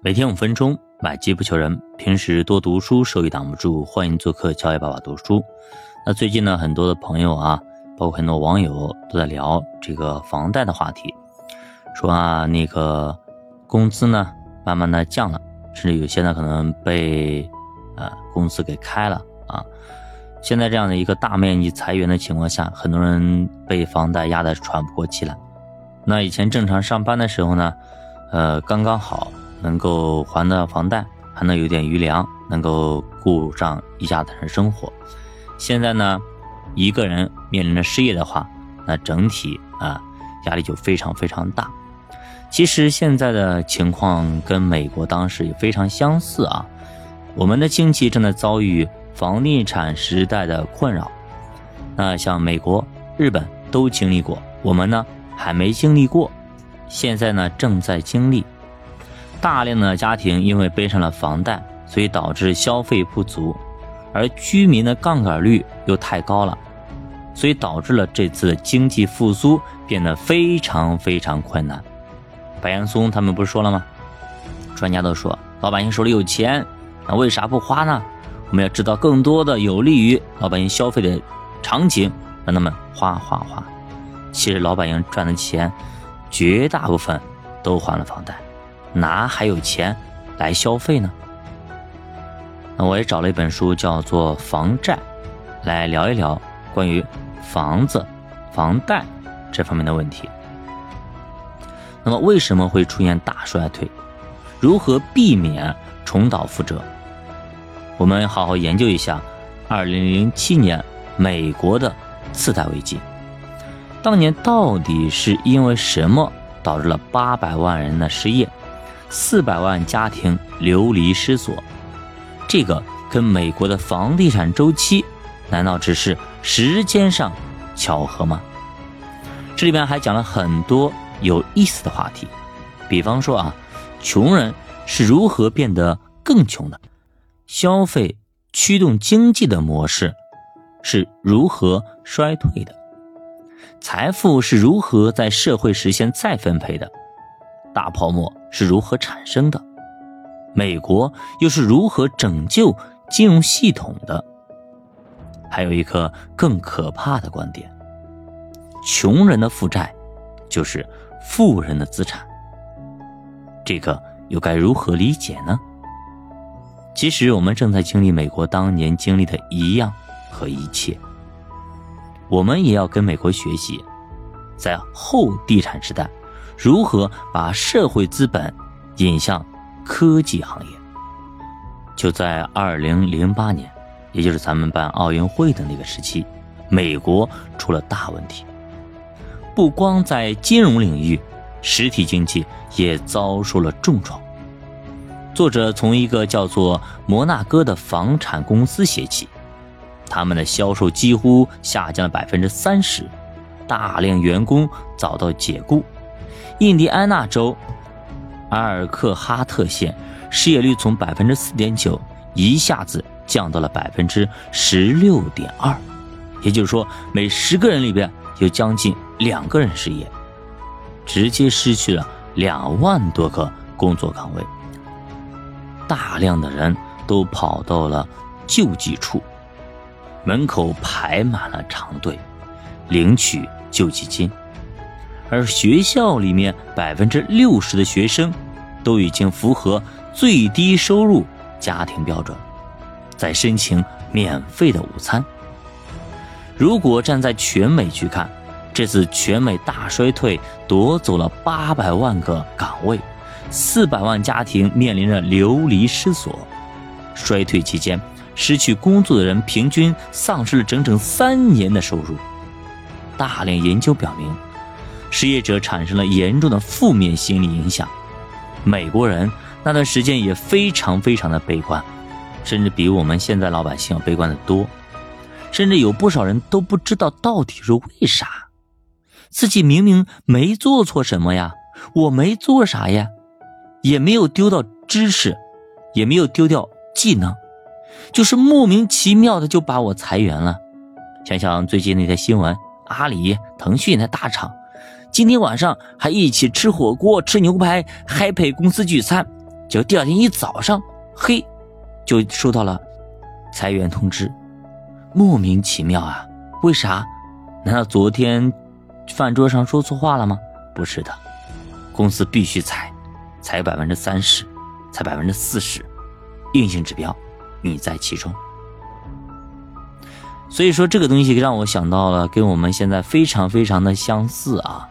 每天五分钟，买机不求人。平时多读书，收益挡不住。欢迎做客教育爸爸读书。那最近呢，很多的朋友啊，包括很多网友都在聊这个房贷的话题，说啊，那个工资呢，慢慢的降了，甚至有些呢可能被呃公司给开了啊。现在这样的一个大面积裁员的情况下，很多人被房贷压得喘不过气来。那以前正常上班的时候呢，呃，刚刚好。能够还的房贷，还能有点余粮，能够顾上一家子人生活。现在呢，一个人面临着失业的话，那整体啊压力就非常非常大。其实现在的情况跟美国当时也非常相似啊。我们的经济正在遭遇房地产时代的困扰。那像美国、日本都经历过，我们呢还没经历过，现在呢正在经历。大量的家庭因为背上了房贷，所以导致消费不足，而居民的杠杆率又太高了，所以导致了这次的经济复苏变得非常非常困难。白岩松他们不是说了吗？专家都说，老百姓手里有钱，那为啥不花呢？我们要制造更多的有利于老百姓消费的场景，让他们花花花。其实老百姓赚的钱，绝大部分都还了房贷。哪还有钱来消费呢？那我也找了一本书，叫做《房债》，来聊一聊关于房子、房贷这方面的问题。那么，为什么会出现大衰退？如何避免重蹈覆辙？我们好好研究一下2007年美国的次贷危机。当年到底是因为什么导致了800万人的失业？四百万家庭流离失所，这个跟美国的房地产周期，难道只是时间上巧合吗？这里边还讲了很多有意思的话题，比方说啊，穷人是如何变得更穷的，消费驱动经济的模式是如何衰退的，财富是如何在社会实现再分配的。大泡沫是如何产生的？美国又是如何拯救金融系统的？还有一个更可怕的观点：穷人的负债就是富人的资产。这个又该如何理解呢？其实我们正在经历美国当年经历的一样和一切，我们也要跟美国学习，在后地产时代。如何把社会资本引向科技行业？就在二零零八年，也就是咱们办奥运会的那个时期，美国出了大问题。不光在金融领域，实体经济也遭受了重创。作者从一个叫做摩纳哥的房产公司写起，他们的销售几乎下降了百分之三十，大量员工遭到解雇。印第安纳州阿尔克哈特县失业率从百分之四点九一下子降到了百分之十六点二，也就是说，每十个人里边有将近两个人失业，直接失去了两万多个工作岗位。大量的人都跑到了救济处，门口排满了长队，领取救济金。而学校里面百分之六十的学生都已经符合最低收入家庭标准，在申请免费的午餐。如果站在全美去看，这次全美大衰退夺走了八百万个岗位，四百万家庭面临着流离失所。衰退期间，失去工作的人平均丧失了整整三年的收入。大量研究表明。失业者产生了严重的负面心理影响，美国人那段时间也非常非常的悲观，甚至比我们现在老百姓要悲观的多，甚至有不少人都不知道到底是为啥，自己明明没做错什么呀，我没做啥呀，也没有丢掉知识，也没有丢掉技能，就是莫名其妙的就把我裁员了。想想最近那条新闻，阿里、腾讯那大厂。今天晚上还一起吃火锅、吃牛排，嗨陪公司聚餐，结果第二天一早上，嘿，就收到了裁员通知，莫名其妙啊！为啥？难道昨天饭桌上说错话了吗？不是的，公司必须裁，裁百分之三十，裁百分之四十，硬性指标，你在其中。所以说这个东西让我想到了，跟我们现在非常非常的相似啊。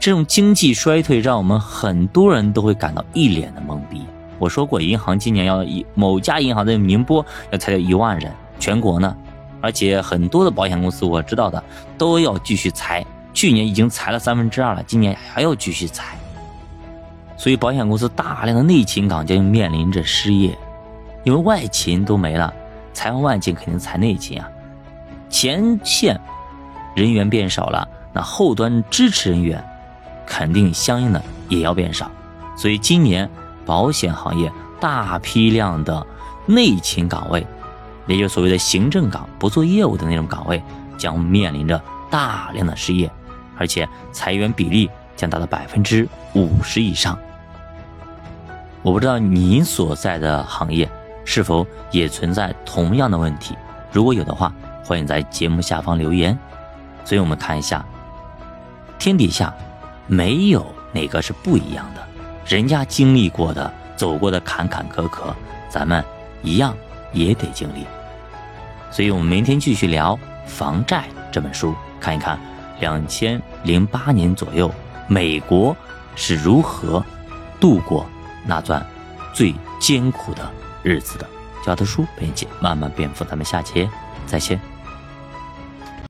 这种经济衰退让我们很多人都会感到一脸的懵逼。我说过，银行今年要一某家银行在宁波要裁掉一万人，全国呢，而且很多的保险公司我知道的都要继续裁，去年已经裁了三分之二了，今年还要继续裁。所以保险公司大量的内勤岗将面临着失业，因为外勤都没了，裁完外勤肯定裁内勤啊。前线人员变少了，那后端支持人员肯定相应的也要变少，所以今年保险行业大批量的内勤岗位，也就所谓的行政岗、不做业务的那种岗位，将面临着大量的失业，而且裁员比例将达到百分之五十以上。我不知道你所在的行业是否也存在同样的问题，如果有的话。欢迎在节目下方留言。所以我们看一下，天底下没有哪个是不一样的，人家经历过的、走过的坎坎坷坷，咱们一样也得经历。所以我们明天继续聊《房债》这本书，看一看两千零八年左右美国是如何度过那段最艰苦的日子的。教的书编辑慢慢变富，咱们下节再见。